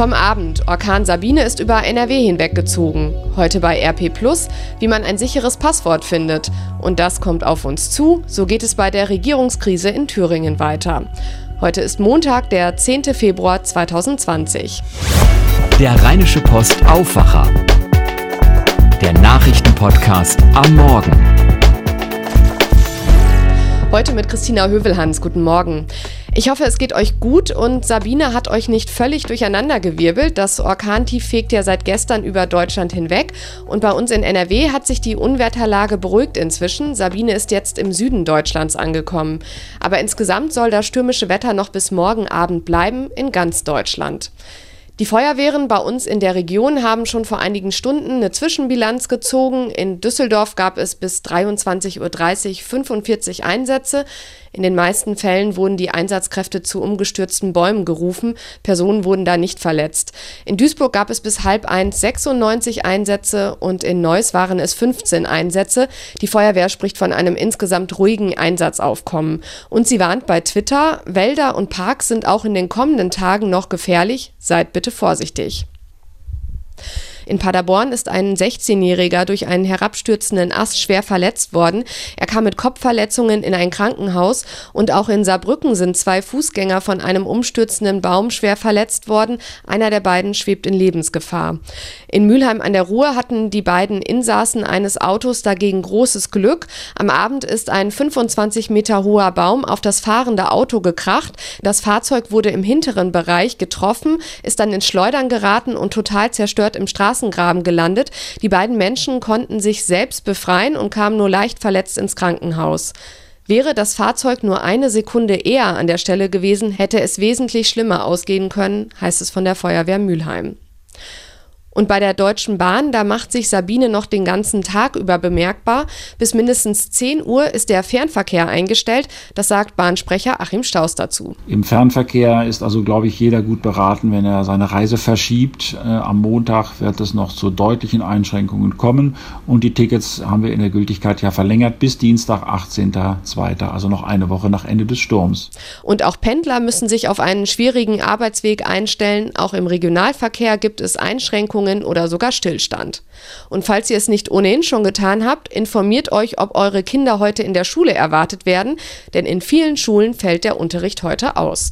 Vom Abend. Orkan Sabine ist über NRW hinweggezogen. Heute bei RP Plus, wie man ein sicheres Passwort findet. Und das kommt auf uns zu. So geht es bei der Regierungskrise in Thüringen weiter. Heute ist Montag, der 10. Februar 2020. Der Rheinische Post Aufwacher. Der Nachrichtenpodcast am Morgen. Heute mit Christina Hövelhans. Guten Morgen. Ich hoffe, es geht euch gut und Sabine hat euch nicht völlig durcheinandergewirbelt. Das Orkantief fegt ja seit gestern über Deutschland hinweg und bei uns in NRW hat sich die Unwetterlage beruhigt inzwischen. Sabine ist jetzt im Süden Deutschlands angekommen. Aber insgesamt soll das stürmische Wetter noch bis morgen Abend bleiben in ganz Deutschland. Die Feuerwehren bei uns in der Region haben schon vor einigen Stunden eine Zwischenbilanz gezogen. In Düsseldorf gab es bis 23.30 Uhr 45 Einsätze. In den meisten Fällen wurden die Einsatzkräfte zu umgestürzten Bäumen gerufen. Personen wurden da nicht verletzt. In Duisburg gab es bis halb eins 96 Einsätze und in Neuss waren es 15 Einsätze. Die Feuerwehr spricht von einem insgesamt ruhigen Einsatzaufkommen. Und sie warnt bei Twitter, Wälder und Parks sind auch in den kommenden Tagen noch gefährlich. Seid bitte vorsichtig. In Paderborn ist ein 16-Jähriger durch einen herabstürzenden Ast schwer verletzt worden. Er kam mit Kopfverletzungen in ein Krankenhaus und auch in Saarbrücken sind zwei Fußgänger von einem umstürzenden Baum schwer verletzt worden. Einer der beiden schwebt in Lebensgefahr. In Mülheim an der Ruhr hatten die beiden Insassen eines Autos dagegen großes Glück. Am Abend ist ein 25 Meter hoher Baum auf das fahrende Auto gekracht. Das Fahrzeug wurde im hinteren Bereich getroffen, ist dann in Schleudern geraten und total zerstört im Straßen Straßengraben gelandet. Die beiden Menschen konnten sich selbst befreien und kamen nur leicht verletzt ins Krankenhaus. Wäre das Fahrzeug nur eine Sekunde eher an der Stelle gewesen, hätte es wesentlich schlimmer ausgehen können, heißt es von der Feuerwehr Mülheim. Und bei der Deutschen Bahn, da macht sich Sabine noch den ganzen Tag über bemerkbar. Bis mindestens 10 Uhr ist der Fernverkehr eingestellt. Das sagt Bahnsprecher Achim Staus dazu. Im Fernverkehr ist also, glaube ich, jeder gut beraten, wenn er seine Reise verschiebt. Äh, am Montag wird es noch zu deutlichen Einschränkungen kommen. Und die Tickets haben wir in der Gültigkeit ja verlängert bis Dienstag, 18.02., also noch eine Woche nach Ende des Sturms. Und auch Pendler müssen sich auf einen schwierigen Arbeitsweg einstellen. Auch im Regionalverkehr gibt es Einschränkungen Einschränkungen oder sogar Stillstand. Und falls ihr es nicht ohnehin schon getan habt, informiert euch, ob eure Kinder heute in der Schule erwartet werden, denn in vielen Schulen fällt der Unterricht heute aus.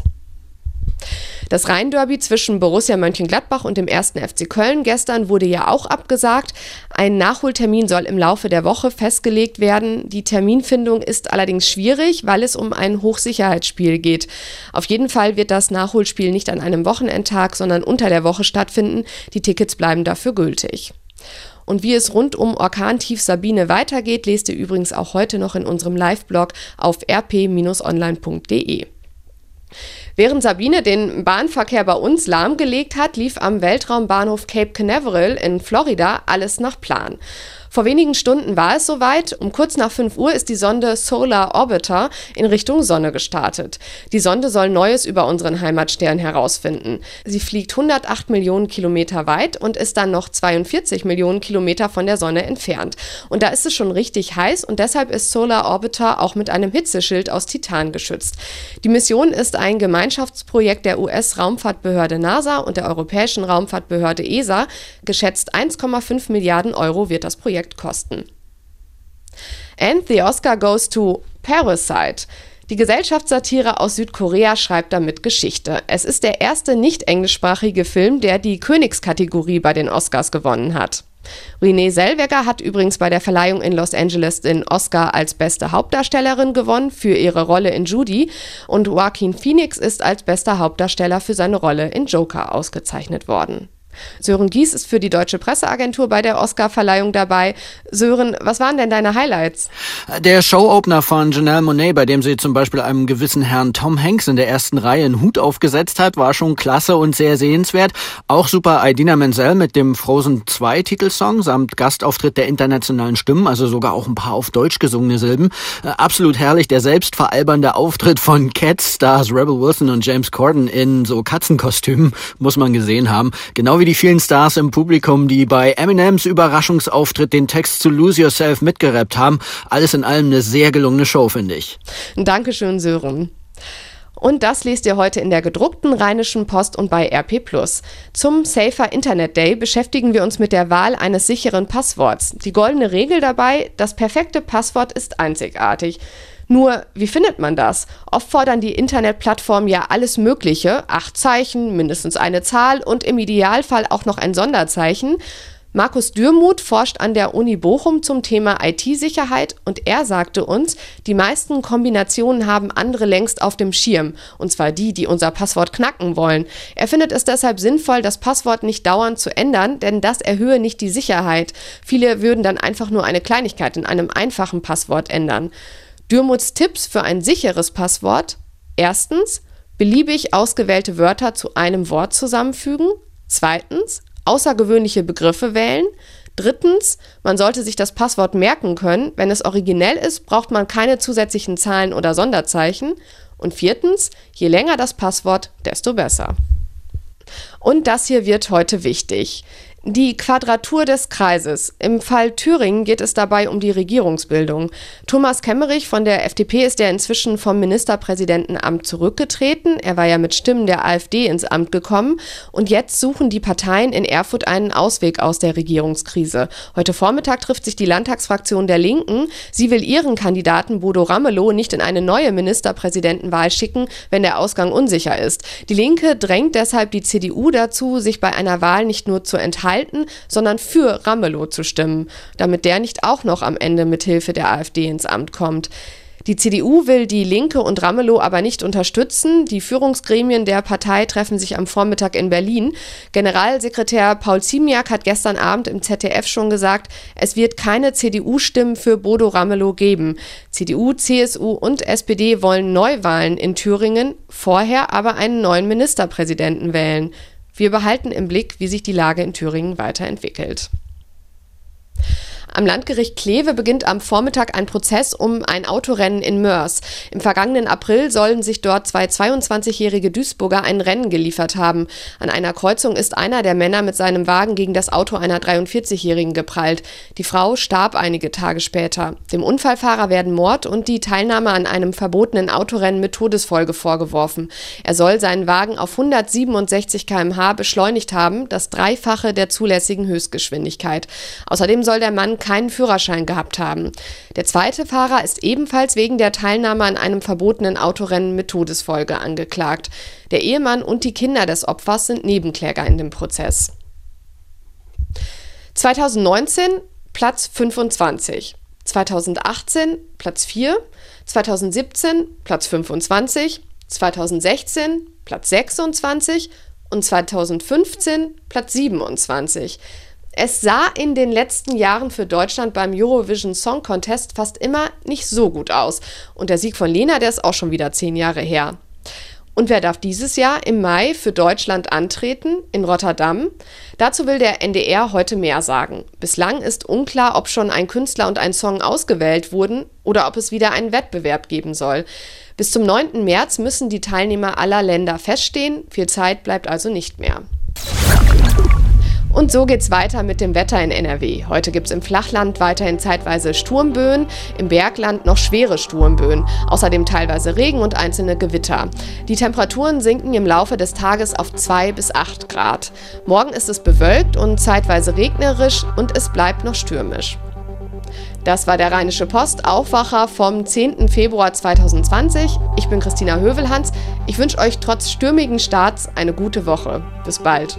Das Rhein-Derby zwischen Borussia Mönchengladbach und dem 1. FC Köln gestern wurde ja auch abgesagt. Ein Nachholtermin soll im Laufe der Woche festgelegt werden. Die Terminfindung ist allerdings schwierig, weil es um ein Hochsicherheitsspiel geht. Auf jeden Fall wird das Nachholspiel nicht an einem Wochenendtag, sondern unter der Woche stattfinden. Die Tickets bleiben dafür gültig. Und wie es rund um Orkantief Sabine weitergeht, lest ihr übrigens auch heute noch in unserem Live-Blog auf rp-online.de. Während Sabine den Bahnverkehr bei uns lahmgelegt hat, lief am Weltraumbahnhof Cape Canaveral in Florida alles nach Plan. Vor wenigen Stunden war es soweit. Um kurz nach 5 Uhr ist die Sonde Solar Orbiter in Richtung Sonne gestartet. Die Sonde soll Neues über unseren Heimatstern herausfinden. Sie fliegt 108 Millionen Kilometer weit und ist dann noch 42 Millionen Kilometer von der Sonne entfernt. Und da ist es schon richtig heiß und deshalb ist Solar Orbiter auch mit einem Hitzeschild aus Titan geschützt. Die Mission ist ein Gemeinschaftsprojekt der US-Raumfahrtbehörde NASA und der Europäischen Raumfahrtbehörde ESA. Geschätzt 1,5 Milliarden Euro wird das Projekt Projekt kosten. And the Oscar goes to Parasite. Die Gesellschaftssatire aus Südkorea schreibt damit Geschichte. Es ist der erste nicht englischsprachige Film, der die Königskategorie bei den Oscars gewonnen hat. Renée Zellweger hat übrigens bei der Verleihung in Los Angeles den Oscar als beste Hauptdarstellerin gewonnen für ihre Rolle in Judy und Joaquin Phoenix ist als bester Hauptdarsteller für seine Rolle in Joker ausgezeichnet worden. Sören Gies ist für die Deutsche Presseagentur bei der Oscarverleihung dabei. Sören, was waren denn deine Highlights? Der Showopener von Janelle Monet, bei dem sie zum Beispiel einem gewissen Herrn Tom Hanks in der ersten Reihe einen Hut aufgesetzt hat, war schon klasse und sehr sehenswert. Auch super Idina Menzel mit dem Frozen 2 Titelsong samt Gastauftritt der internationalen Stimmen, also sogar auch ein paar auf Deutsch gesungene Silben. Äh, absolut herrlich der selbstveralbernde Auftritt von Cat-Stars Rebel Wilson und James Corden in so Katzenkostümen, muss man gesehen haben. Genau wie die vielen Stars im Publikum, die bei Eminems Überraschungsauftritt den Text zu Lose Yourself mitgerappt haben. Alles in allem eine sehr gelungene Show, finde ich. Dankeschön, Sören. Und das lest ihr heute in der gedruckten Rheinischen Post und bei RP Zum Safer Internet Day beschäftigen wir uns mit der Wahl eines sicheren Passworts. Die goldene Regel dabei, das perfekte Passwort ist einzigartig. Nur, wie findet man das? Oft fordern die Internetplattformen ja alles Mögliche, acht Zeichen, mindestens eine Zahl und im Idealfall auch noch ein Sonderzeichen. Markus Dürmuth forscht an der Uni Bochum zum Thema IT-Sicherheit und er sagte uns, die meisten Kombinationen haben andere längst auf dem Schirm, und zwar die, die unser Passwort knacken wollen. Er findet es deshalb sinnvoll, das Passwort nicht dauernd zu ändern, denn das erhöhe nicht die Sicherheit. Viele würden dann einfach nur eine Kleinigkeit in einem einfachen Passwort ändern. Dürmuths Tipps für ein sicheres Passwort? Erstens, beliebig ausgewählte Wörter zu einem Wort zusammenfügen. Zweitens, außergewöhnliche Begriffe wählen. Drittens, man sollte sich das Passwort merken können. Wenn es originell ist, braucht man keine zusätzlichen Zahlen oder Sonderzeichen. Und viertens, je länger das Passwort, desto besser. Und das hier wird heute wichtig. Die Quadratur des Kreises. Im Fall Thüringen geht es dabei um die Regierungsbildung. Thomas Kemmerich von der FDP ist ja inzwischen vom Ministerpräsidentenamt zurückgetreten. Er war ja mit Stimmen der AfD ins Amt gekommen. Und jetzt suchen die Parteien in Erfurt einen Ausweg aus der Regierungskrise. Heute Vormittag trifft sich die Landtagsfraktion der Linken. Sie will ihren Kandidaten Bodo Ramelow nicht in eine neue Ministerpräsidentenwahl schicken, wenn der Ausgang unsicher ist. Die Linke drängt deshalb die CDU dazu, sich bei einer Wahl nicht nur zu enthalten, enthalten, sondern für Ramelow zu stimmen, damit der nicht auch noch am Ende mit Hilfe der AfD ins Amt kommt. Die CDU will die Linke und Ramelow aber nicht unterstützen. Die Führungsgremien der Partei treffen sich am Vormittag in Berlin. Generalsekretär Paul Ziemiak hat gestern Abend im ZDF schon gesagt, es wird keine CDU-Stimmen für Bodo Ramelow geben. CDU, CSU und SPD wollen Neuwahlen in Thüringen, vorher aber einen neuen Ministerpräsidenten wählen. Wir behalten im Blick, wie sich die Lage in Thüringen weiterentwickelt. Am Landgericht Kleve beginnt am Vormittag ein Prozess um ein Autorennen in Mörs. Im vergangenen April sollen sich dort zwei 22-jährige Duisburger ein Rennen geliefert haben. An einer Kreuzung ist einer der Männer mit seinem Wagen gegen das Auto einer 43-jährigen geprallt. Die Frau starb einige Tage später. Dem Unfallfahrer werden Mord und die Teilnahme an einem verbotenen Autorennen mit Todesfolge vorgeworfen. Er soll seinen Wagen auf 167 km/h beschleunigt haben, das Dreifache der zulässigen Höchstgeschwindigkeit. Außerdem soll der Mann keinen Führerschein gehabt haben. Der zweite Fahrer ist ebenfalls wegen der Teilnahme an einem verbotenen Autorennen mit Todesfolge angeklagt. Der Ehemann und die Kinder des Opfers sind Nebenkläger in dem Prozess. 2019 Platz 25, 2018 Platz 4, 2017 Platz 25, 2016 Platz 26 und 2015 Platz 27. Es sah in den letzten Jahren für Deutschland beim Eurovision Song Contest fast immer nicht so gut aus. Und der Sieg von Lena, der ist auch schon wieder zehn Jahre her. Und wer darf dieses Jahr im Mai für Deutschland antreten? In Rotterdam? Dazu will der NDR heute mehr sagen. Bislang ist unklar, ob schon ein Künstler und ein Song ausgewählt wurden oder ob es wieder einen Wettbewerb geben soll. Bis zum 9. März müssen die Teilnehmer aller Länder feststehen. Viel Zeit bleibt also nicht mehr. Und so geht's weiter mit dem Wetter in NRW. Heute gibt's im Flachland weiterhin zeitweise Sturmböen, im Bergland noch schwere Sturmböen, außerdem teilweise Regen und einzelne Gewitter. Die Temperaturen sinken im Laufe des Tages auf 2 bis 8 Grad. Morgen ist es bewölkt und zeitweise regnerisch und es bleibt noch stürmisch. Das war der Rheinische Post Aufwacher vom 10. Februar 2020. Ich bin Christina Hövelhans. Ich wünsche euch trotz stürmigen Starts eine gute Woche. Bis bald.